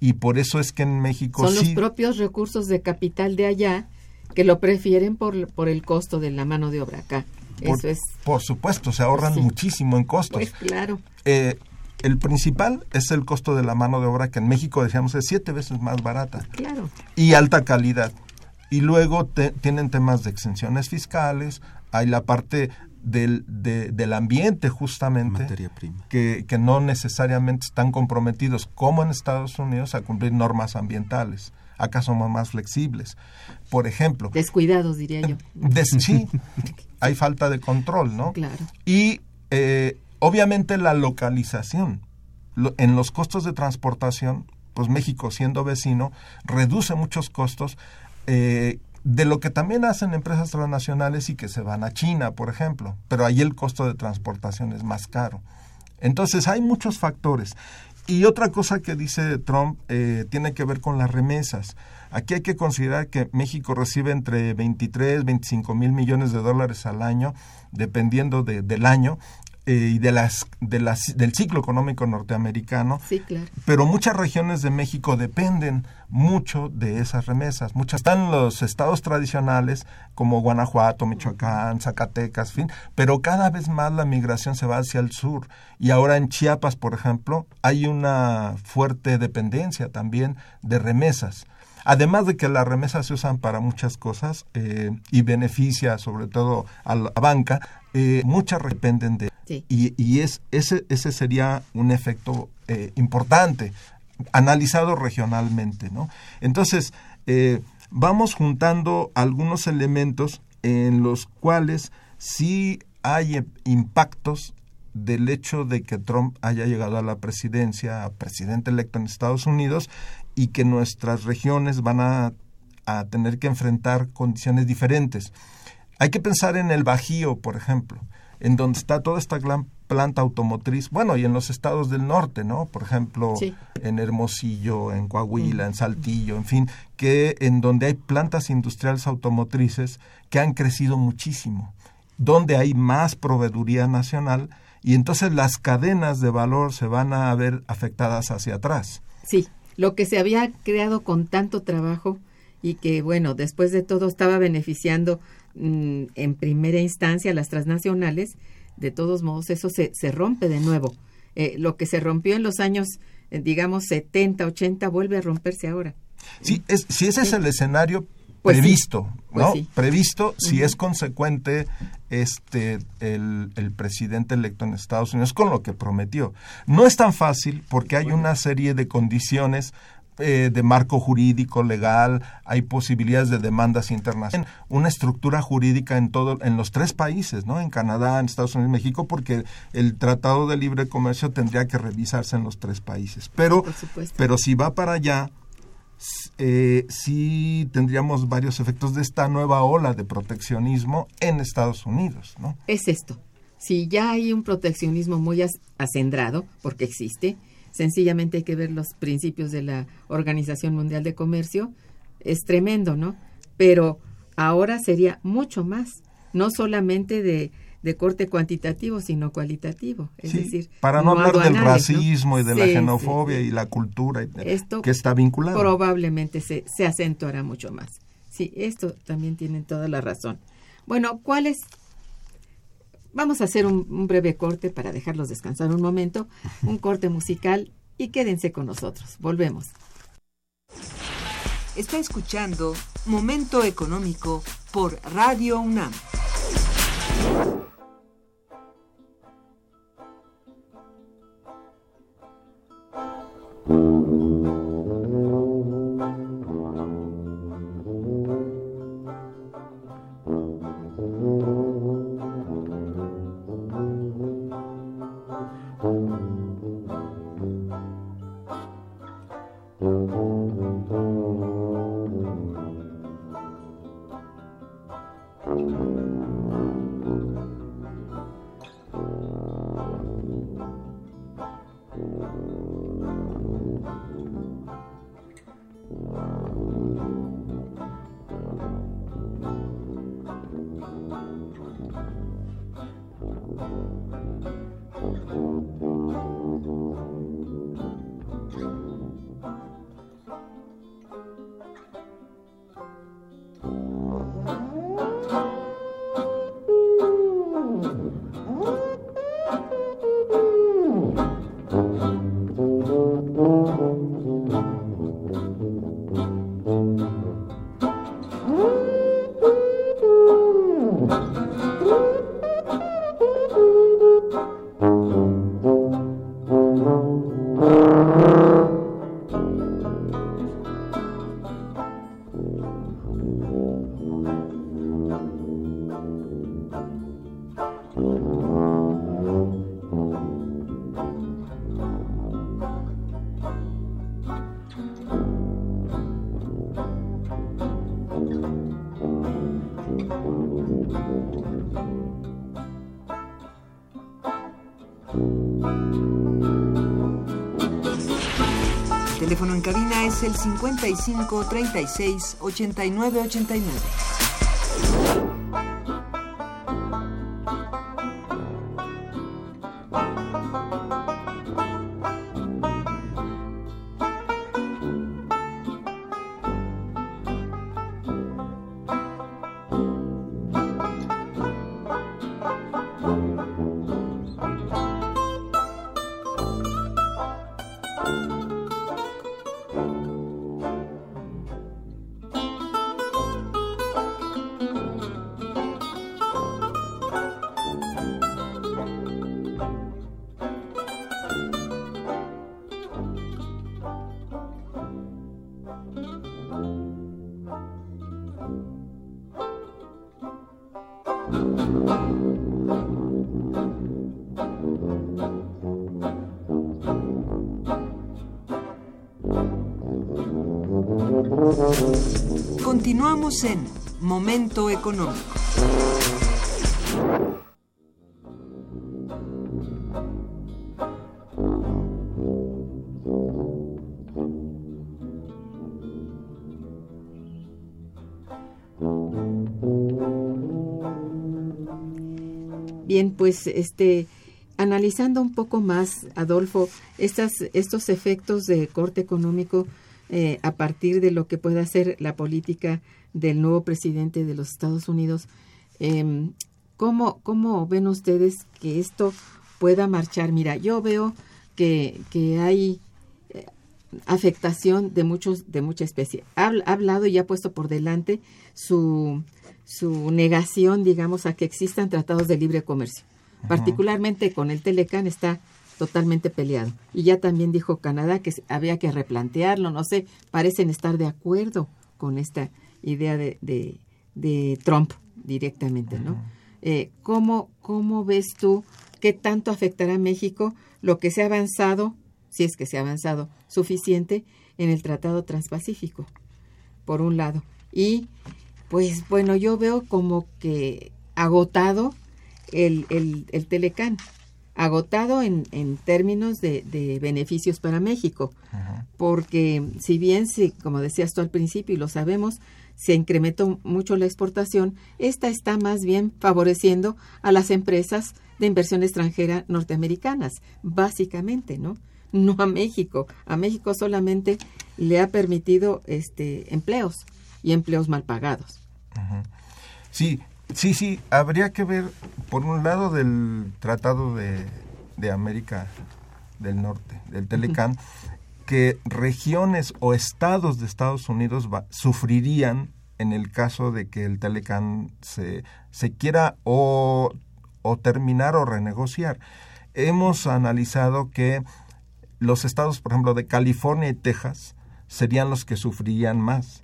Y por eso es que en México... Son los propios recursos de capital de allá que lo prefieren por, por el costo de la mano de obra acá. Por, eso es... por supuesto, se ahorran muchísimo en costos. Pues claro. Eh, el principal es el costo de la mano de obra, que en México decíamos es siete veces más barata. Claro. Y alta calidad. Y luego tienen temas de exenciones fiscales, hay la parte del, del ambiente justamente, Que, que no necesariamente están comprometidos, como en Estados Unidos, a cumplir normas ambientales. Acá somos más flexibles. Por ejemplo. Descuidados, diría yo. sí, hay falta de control, ¿no? Claro. Y eh, Obviamente la localización en los costos de transportación, pues México siendo vecino, reduce muchos costos eh, de lo que también hacen empresas transnacionales y que se van a China, por ejemplo, pero ahí el costo de transportación es más caro. Entonces hay muchos factores. Y otra cosa que dice Trump eh, tiene que ver con las remesas. Aquí hay que considerar que México recibe entre 23, 25 mil millones de dólares al año, dependiendo del año, eh, y de las, de las, del ciclo económico norteamericano. Sí, claro. Pero muchas regiones de México dependen mucho de esas remesas. Muchas están los estados tradicionales como Guanajuato, Michoacán, Zacatecas, fin, pero cada vez más la migración se va hacia el sur. Y ahora en Chiapas, por ejemplo, hay una fuerte dependencia también de remesas. Además de que las remesas se usan para muchas cosas eh, y beneficia sobre todo a la banca, eh, muchas dependen de y, es, ese, ese sería un efecto eh, importante, analizado regionalmente. ¿no? Entonces, vamos juntando algunos elementos en los cuales sí hay impactos del hecho de que Trump haya llegado a la presidencia, a presidente electo en Estados Unidos, y que nuestras regiones van a, a tener que enfrentar condiciones diferentes. Hay que pensar en el Bajío, por ejemplo en donde está toda esta gran planta automotriz, bueno, y en los estados del norte, ¿no? Por ejemplo, en Hermosillo, en Coahuila, en Saltillo, en fin, que en donde hay plantas industriales automotrices que han crecido muchísimo, donde hay más proveeduría nacional y entonces las cadenas de valor se van a ver afectadas hacia atrás. Sí, lo que se había creado con tanto trabajo y que, bueno, después de todo estaba beneficiando mm, en primera instancia a las transnacionales, de todos modos eso se, se rompe de nuevo. Eh, lo que se rompió en los años, eh, digamos, 70, 80, vuelve a romperse ahora. Sí, es, si ese es el escenario pues previsto, pues ¿no? Previsto si es consecuente este el, el, presidente electo en Estados Unidos con lo que prometió. No es tan fácil porque hay una serie de condiciones eh, de marco jurídico legal, hay posibilidades de demandas internacionales, una estructura jurídica en todo, en los tres países, ¿no? En Canadá, en Estados Unidos, y México, porque el Tratado de Libre Comercio tendría que revisarse en los tres países. Pero, pero si va para allá, eh, sí tendríamos varios efectos de esta nueva ola de proteccionismo en Estados Unidos, ¿no? Es esto. Si ya hay un proteccionismo muy acendrado, porque existe, sencillamente hay que ver los principios de la Organización Mundial de Comercio, es tremendo, ¿no? Pero ahora sería mucho más, no solamente de de corte cuantitativo, sino cualitativo. Es decir, para no, hablar del racismo y de la xenofobia y la cultura esto que está vinculado. Probablemente se, se acentuará mucho más. Sí, esto también tiene toda la razón. Bueno, ¿cuál es? Vamos a hacer un, un breve corte para dejarlos descansar un momento, un corte musical y quédense con nosotros. Volvemos. Está escuchando Momento Económico por Radio UNAM. 음. 55 36 89 89. Continuamos en Momento Económico. Bien, pues este analizando un poco más, Adolfo, estas, estos efectos de corte económico eh, a partir de lo que pueda hacer la política del nuevo presidente de los Estados Unidos, eh, ¿cómo, ¿cómo ven ustedes que esto pueda marchar? Mira, yo veo que, que hay eh, afectación de muchos de mucha especie. Ha, ha, hablado y ha puesto por delante su, su negación, digamos, a que existan tratados de libre comercio particularmente con el Telecan está totalmente peleado. Y ya también dijo Canadá que había que replantearlo, no sé, parecen estar de acuerdo con esta idea de, de, de Trump directamente, ¿no? eh, ¿cómo, ¿Cómo ves tú qué tanto afectará a México lo que se ha avanzado, si es que se ha avanzado suficiente, en el Tratado Transpacífico, por un lado? Y, pues bueno, yo veo como que agotado el, el, el Telecán, agotado en, en términos de, de, beneficios para México, porque si bien, si, como decías tú al principio y lo sabemos, se incrementó mucho la exportación, esta está más bien favoreciendo a las empresas de inversión extranjera norteamericanas, básicamente, ¿no? No a México. A México solamente le ha permitido este empleos y empleos mal pagados. Sí, Sí, sí, habría que ver, por un lado, del Tratado de, de América del Norte, del Telecán, uh -huh. que regiones o estados de Estados Unidos va, sufrirían en el caso de que el Telecán se, se quiera o, o terminar o renegociar. Hemos analizado que los estados, por ejemplo, de California y Texas serían los que sufrirían más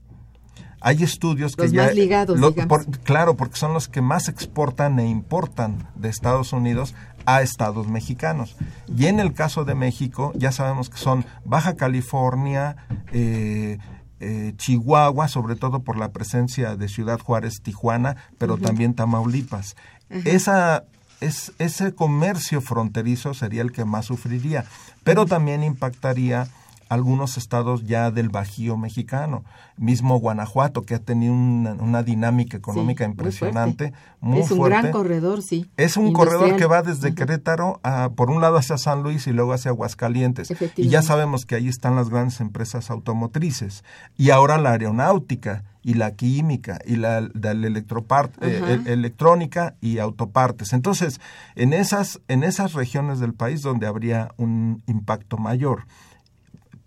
hay estudios que los ya más ligados, lo, por, claro porque son los que más exportan e importan de Estados Unidos a estados mexicanos y en el caso de México ya sabemos que son Baja California eh, eh, Chihuahua sobre todo por la presencia de Ciudad Juárez Tijuana pero uh -huh. también Tamaulipas uh -huh. esa es, ese comercio fronterizo sería el que más sufriría pero también impactaría algunos estados ya del Bajío mexicano, mismo Guanajuato, que ha tenido una, una dinámica económica sí, impresionante. Muy, muy es un fuerte. gran corredor, sí. Es un corredor que va desde uh -huh. Querétaro, a, por un lado hacia San Luis y luego hacia Aguascalientes. Y ya sabemos que ahí están las grandes empresas automotrices. Y ahora la aeronáutica y la química y la, la electropart, -huh. eh, electrónica y autopartes. Entonces, en esas, en esas regiones del país donde habría un impacto mayor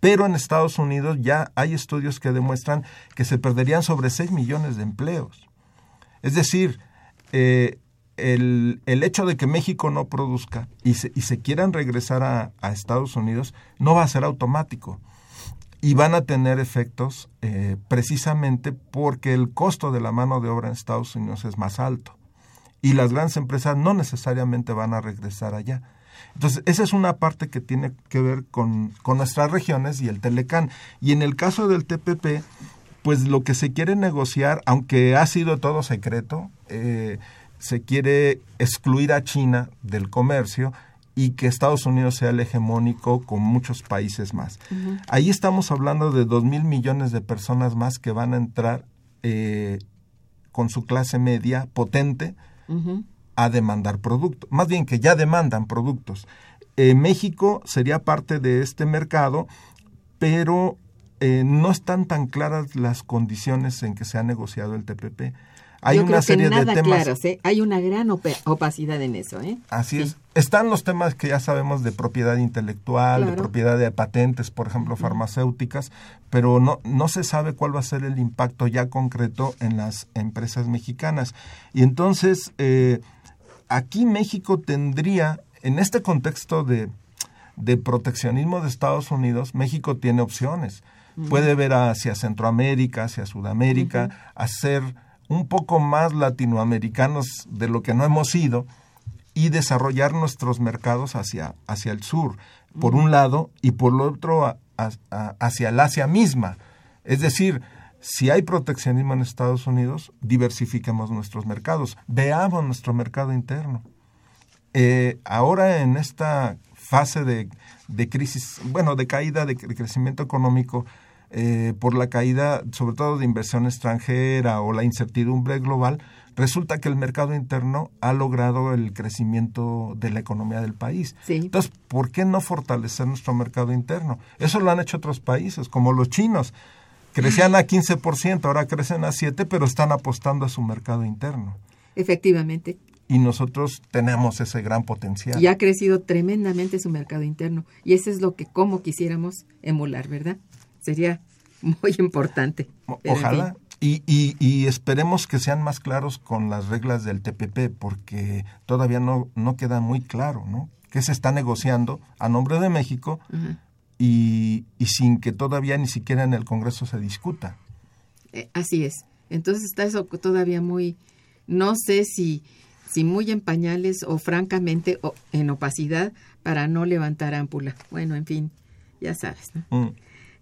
pero en Estados Unidos ya hay estudios que demuestran que se perderían sobre 6 millones de empleos. Es decir, eh, el, el, hecho de que México no produzca y se, y se quieran regresar a, Estados Unidos no va a ser automático y van a tener efectos eh, precisamente porque el costo de la mano de obra en Estados Unidos es más alto y las grandes empresas no necesariamente van a regresar allá. Entonces, esa es una parte que tiene que ver con, con, nuestras regiones y el Telecán. Y en el caso del TPP, pues lo que se quiere negociar, aunque ha sido todo secreto, eh, se quiere excluir a China del comercio y que Estados Unidos sea el hegemónico con muchos países más. Uh -huh. Ahí estamos hablando de dos mil millones de personas más que van a entrar eh, con su clase media potente. Uh -huh a demandar productos, más bien que ya demandan productos. Eh, México sería parte de este mercado, pero eh, no están tan claras las condiciones en que se ha negociado el TPP. Hay Yo una serie de temas. Claros, ¿eh? Hay una gran opacidad en eso. ¿eh? Así sí. es. Están los temas que ya sabemos de propiedad intelectual, claro. de propiedad de patentes, por ejemplo, farmacéuticas, pero no, no se sabe cuál va a ser el impacto ya concreto en las empresas mexicanas. Y entonces, eh, aquí México tendría, en este contexto de, de, proteccionismo de Estados Unidos, México tiene opciones. Uh -huh. Puede ver hacia Centroamérica, hacia Sudamérica, uh -huh. hacer un poco más latinoamericanos de lo que no hemos sido y desarrollar nuestros mercados hacia, hacia el sur, por uh -huh. un lado, y por el otro a, a, hacia el Asia misma. Es decir, si hay proteccionismo en Estados Unidos, diversifiquemos nuestros mercados, veamos nuestro mercado interno. Eh, ahora en esta fase de, de, crisis, bueno, de caída de, crecimiento económico, eh, por la caída sobre todo de inversión extranjera o la incertidumbre global, resulta que el mercado interno ha logrado el crecimiento de la economía del país. Entonces, ¿por qué no fortalecer nuestro mercado interno? Eso lo han hecho otros países, como los chinos. Crecían a 15%, ahora crecen a 7%, pero están apostando a su mercado interno. Efectivamente. Y nosotros tenemos ese gran potencial. Y ha crecido tremendamente su mercado interno. Y eso es lo que como quisiéramos emular, ¿verdad? Sería muy importante. Ojalá. Y, y, y, esperemos que sean más claros con las reglas del TPP, porque todavía no, no queda muy claro, ¿no? Que se está negociando a nombre de México y, y, sin que todavía ni siquiera en el Congreso se discuta. Eh, así es. Entonces está eso todavía muy, no sé si, si muy en pañales o francamente en opacidad para no levantar ámpula. Bueno, en fin, ya sabes, ¿no? Mm.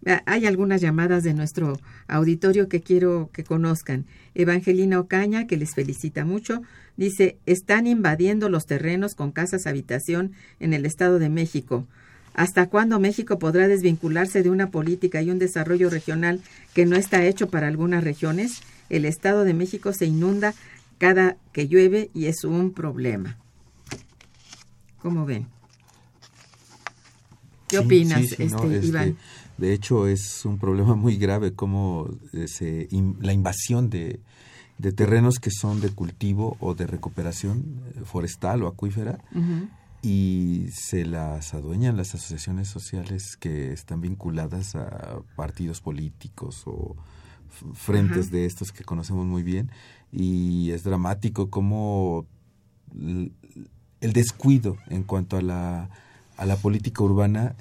Ah, hay algunas llamadas de nuestro auditorio que quiero que conozcan. Evangelina Ocaña, que les felicita mucho, dice, están invadiendo los terrenos con casas habitación en el Estado de México. ¿Hasta cuándo México podrá desvincularse de una política y un desarrollo regional que no está hecho para algunas regiones? El Estado de México se inunda cada que llueve y es un problema. ¿Cómo ven? ¿Qué opinas, este, este, Iván? De hecho, es un problema muy grave como eh, la invasión de, terrenos que son de cultivo o de recuperación eh, forestal o acuífera y se las adueñan las asociaciones sociales que están vinculadas a partidos políticos o frentes de estos que conocemos muy bien. Y es dramático como el descuido en cuanto a la, a la política urbana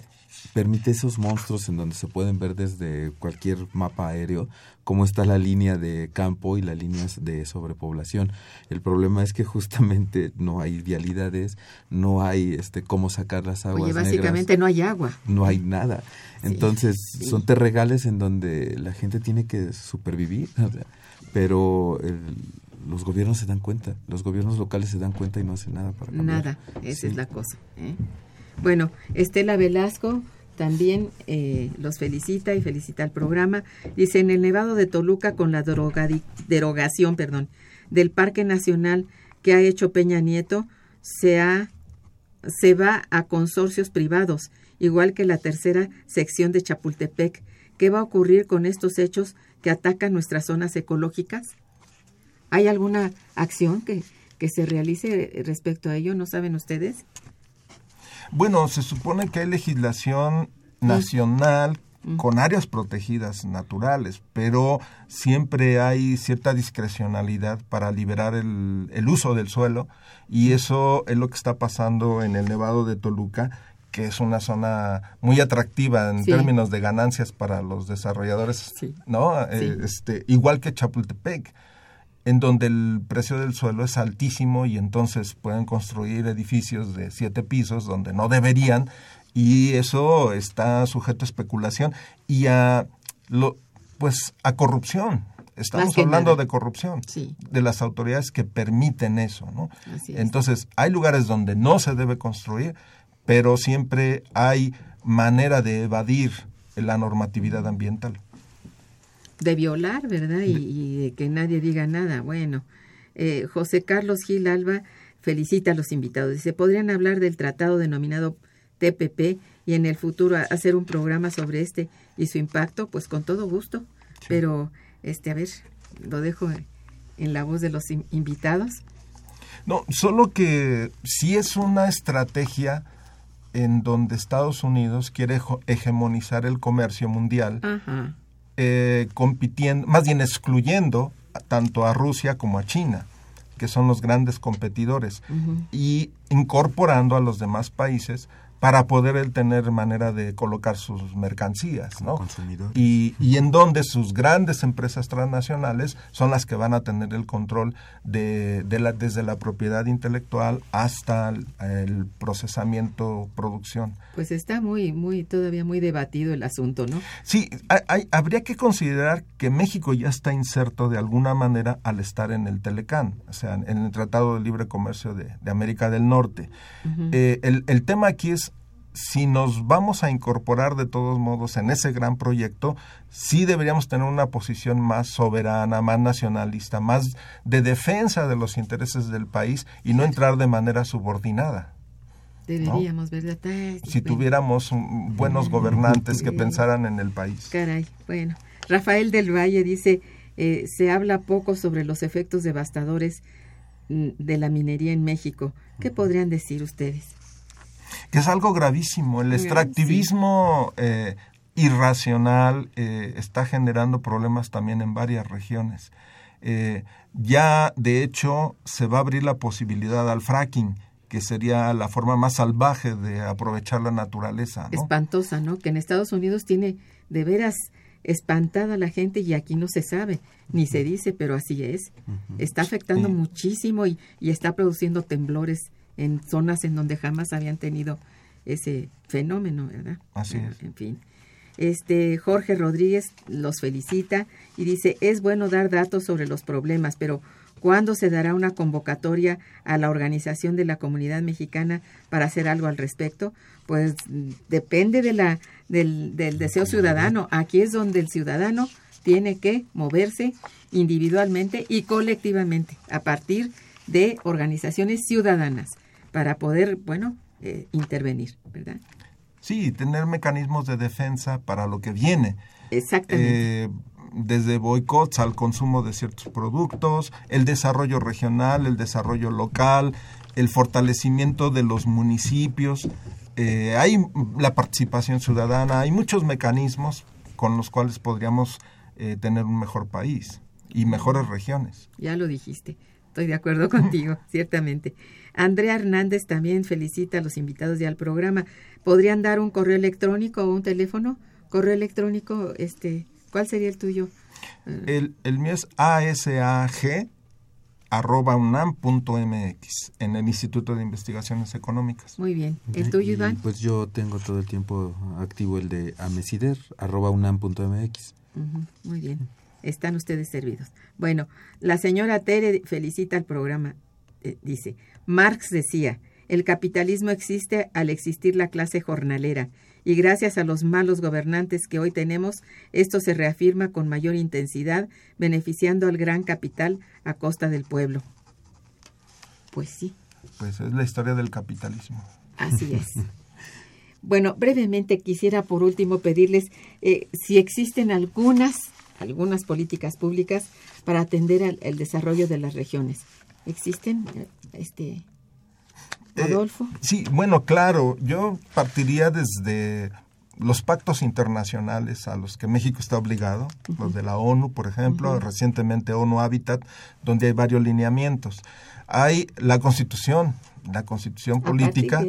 permite esos monstruos en donde se pueden ver desde cualquier mapa aéreo cómo está la línea de campo y las líneas de sobrepoblación. El problema es que justamente no hay vialidades, no hay este cómo sacar las aguas. Oye, básicamente no hay agua. No hay nada. Entonces son terregales en donde la gente tiene que supervivir, pero los gobiernos se dan cuenta, los gobiernos locales se dan cuenta y no hacen nada para cambiar. Nada, esa es la cosa. ¿eh? Bueno, Estela Velasco también eh, los felicita y felicita al programa. Dice, en el Nevado de Toluca con la derogación perdón, del Parque Nacional que ha hecho Peña Nieto, se, ha, se va a consorcios privados, igual que la tercera sección de Chapultepec. ¿Qué va a ocurrir con estos hechos que atacan nuestras zonas ecológicas? ¿Hay alguna acción que, que se realice respecto a ello? ¿No saben ustedes? Bueno, se supone que hay legislación nacional con áreas protegidas naturales, pero siempre hay cierta discrecionalidad para liberar el, el, uso del suelo y eso es lo que está pasando en el Nevado de Toluca que es una zona muy atractiva en términos de ganancias para los desarrolladores, ¿no? Eh, este, igual que Chapultepec en donde el precio del suelo es altísimo y entonces pueden construir edificios de siete pisos donde no deberían y eso está sujeto a especulación y a lo, pues a corrupción. Estamos hablando de corrupción, de las autoridades que permiten eso, ¿no? Entonces, hay lugares donde no se debe construir, pero siempre hay manera de evadir la normatividad ambiental de violar, ¿verdad? Y, de que nadie diga nada. Bueno, eh, José Carlos Gil Alba felicita a los invitados. Dice, podrían hablar del tratado denominado TPP y en el futuro hacer un programa sobre este y su impacto, pues con todo gusto. Pero, este, a ver, lo dejo en la voz de los invitados. No, solo que sí es una estrategia en donde Estados Unidos quiere hegemonizar el comercio mundial Ajá eh, compitiendo, más bien excluyendo tanto a Rusia como a China, que son los grandes competidores, y incorporando a los demás países para poder tener manera de colocar sus mercancías, ¿no? Y, y en donde sus grandes empresas transnacionales son las que van a tener el control de, de la, desde la propiedad intelectual hasta el, procesamiento, producción. Pues está muy, muy, todavía muy debatido el asunto, ¿no? Sí, hay, habría que considerar que México ya está inserto de alguna manera al estar en el Telecán, o sea, en el Tratado de Libre Comercio de, América del Norte. Eh, el, el tema aquí es si nos vamos a incorporar de todos modos en ese gran proyecto, sí deberíamos tener una posición más soberana, más nacionalista, más de defensa de los intereses del país y no entrar de manera subordinada. Deberíamos, ¿verdad? si tuviéramos buenos gobernantes que pensaran en el país. Caray, bueno. Rafael del Valle dice, eh, se habla poco sobre los efectos devastadores mm, de la minería en México. ¿Qué podrían decir ustedes? Que es algo gravísimo. El extractivismo eh, irracional eh, está generando problemas también en varias regiones. Eh, ya, de hecho, se va a abrir la posibilidad al fracking, que sería la forma más salvaje de aprovechar la naturaleza. Espantosa, ¿no? Que en Estados Unidos tiene de veras espantada la gente y aquí no se sabe, ni se dice, pero así es. Está afectando muchísimo y, y, está produciendo temblores en zonas en donde jamás habían tenido ese fenómeno, ¿verdad? Así es. En fin. Este Jorge Rodríguez los felicita y dice, "Es bueno dar datos sobre los problemas, pero ¿cuándo se dará una convocatoria a la organización de la comunidad mexicana para hacer algo al respecto?" Pues depende de la del, del deseo ciudadano. Aquí es donde el ciudadano tiene que moverse individualmente y colectivamente a partir de organizaciones ciudadanas para poder, bueno, eh, intervenir, ¿verdad? Sí, tener mecanismos de defensa para lo que viene. Exactamente. Eh, desde boicots al consumo de ciertos productos, el desarrollo regional, el desarrollo local, el fortalecimiento de los municipios. Eh, hay la participación ciudadana, hay muchos mecanismos con los cuales podríamos tener un mejor país y mejores regiones. Ya lo dijiste. Estoy de acuerdo contigo, ciertamente. Andrea Hernández también felicita a los invitados ya al programa. ¿Podrían dar un correo electrónico o un teléfono? Correo electrónico, este, ¿cuál sería el tuyo? El, el mío es asag arroba unam.mx en el Instituto de Investigaciones Económicas. Muy bien. ¿El tuyo, Iván? pues yo tengo todo el tiempo activo el de amesider arroba unam.mx. muy bien están ustedes servidos. Bueno, la señora Tere felicita al programa. Eh, dice, Marx decía, el capitalismo existe al existir la clase jornalera y gracias a los malos gobernantes que hoy tenemos, esto se reafirma con mayor intensidad, beneficiando al gran capital a costa del pueblo. Pues sí. Pues es la historia del capitalismo. Así es. bueno, brevemente quisiera por último pedirles eh, si existen algunas algunas políticas públicas para atender el desarrollo de las regiones. ¿Existen, este, eh, Adolfo? sí, bueno, claro, yo partiría desde los pactos internacionales a los que México está obligado, los de la ONU, por ejemplo, recientemente ONU Habitat, donde hay varios lineamientos. Hay la Constitución, la Constitución política,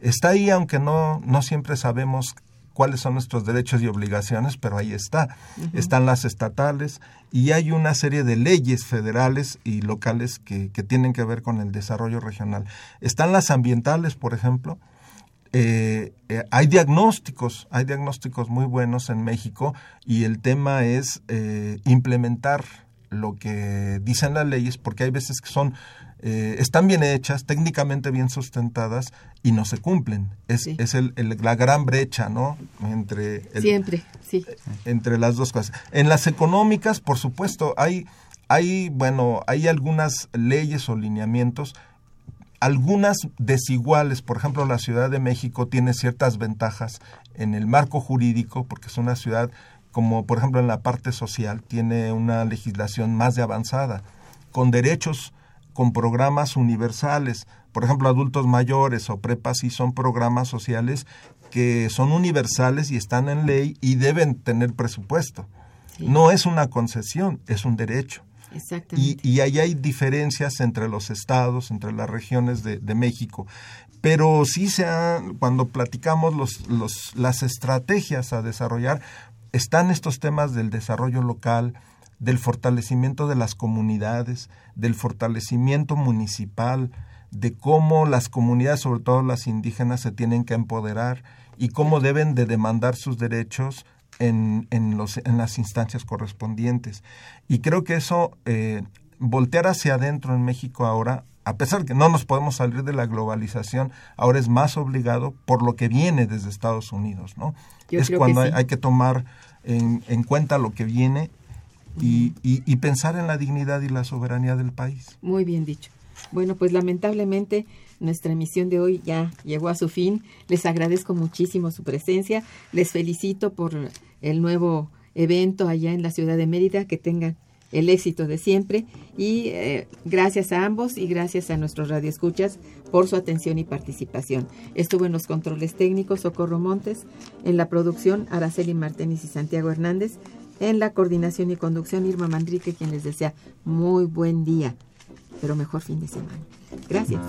está ahí, aunque no, no siempre sabemos cuáles son nuestros derechos y obligaciones, pero ahí está. Están las estatales y hay una serie de leyes federales y locales que, tienen que ver con el desarrollo regional. Están las ambientales, por ejemplo. Eh, eh, hay diagnósticos, hay diagnósticos muy buenos en México y el tema es eh, implementar lo que dicen las leyes, porque hay veces que son eh, están bien hechas, técnicamente bien sustentadas y no se cumplen. Es, es el, la gran brecha, ¿no? Entre Siempre, sí. Entre las dos cosas. En las económicas, por supuesto, hay, hay, bueno, hay algunas leyes o lineamientos algunas desiguales, por ejemplo, la Ciudad de México tiene ciertas ventajas en el marco jurídico, porque es una ciudad como, por ejemplo, en la parte social, tiene una legislación más de avanzada, con derechos con programas universales. Por ejemplo, adultos mayores o prepas sí son programas sociales que son universales y están en ley y deben tener presupuesto. No es una concesión, es un derecho. Y, y ahí hay diferencias entre los estados, entre las regiones de, de México. Pero sí se cuando platicamos los, los, las estrategias a desarrollar, están estos temas del desarrollo local, del fortalecimiento de las comunidades, del fortalecimiento municipal, de cómo las comunidades, sobre todo las indígenas, se tienen que empoderar y cómo deben de demandar sus derechos en, en, los, en las instancias correspondientes. Y creo que eso, eh, voltear hacia adentro en México ahora, a pesar que no nos podemos salir de la globalización, ahora es más obligado por lo que viene desde Estados Unidos, ¿no? es cuando hay, que tomar en, en, cuenta lo que viene y, y, pensar en la dignidad y la soberanía del país. Muy bien dicho. Bueno, pues lamentablemente nuestra emisión de hoy ya llegó a su fin. Les agradezco muchísimo su presencia. Les felicito por el nuevo evento allá en la ciudad de Mérida. Que tengan el éxito de siempre y eh, gracias a ambos y gracias a nuestros radioescuchas por su atención y participación. Estuvo en los controles técnicos Socorro Montes, en la producción Araceli Martínez y Santiago Hernández, en la coordinación y conducción Irma Mandrique, quien les desea muy buen día, pero mejor fin de semana. Gracias.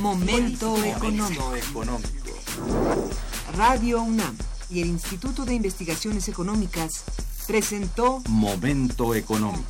Momento económico. Radio UNAM y el Instituto de Investigaciones Económicas presentó Momento económico.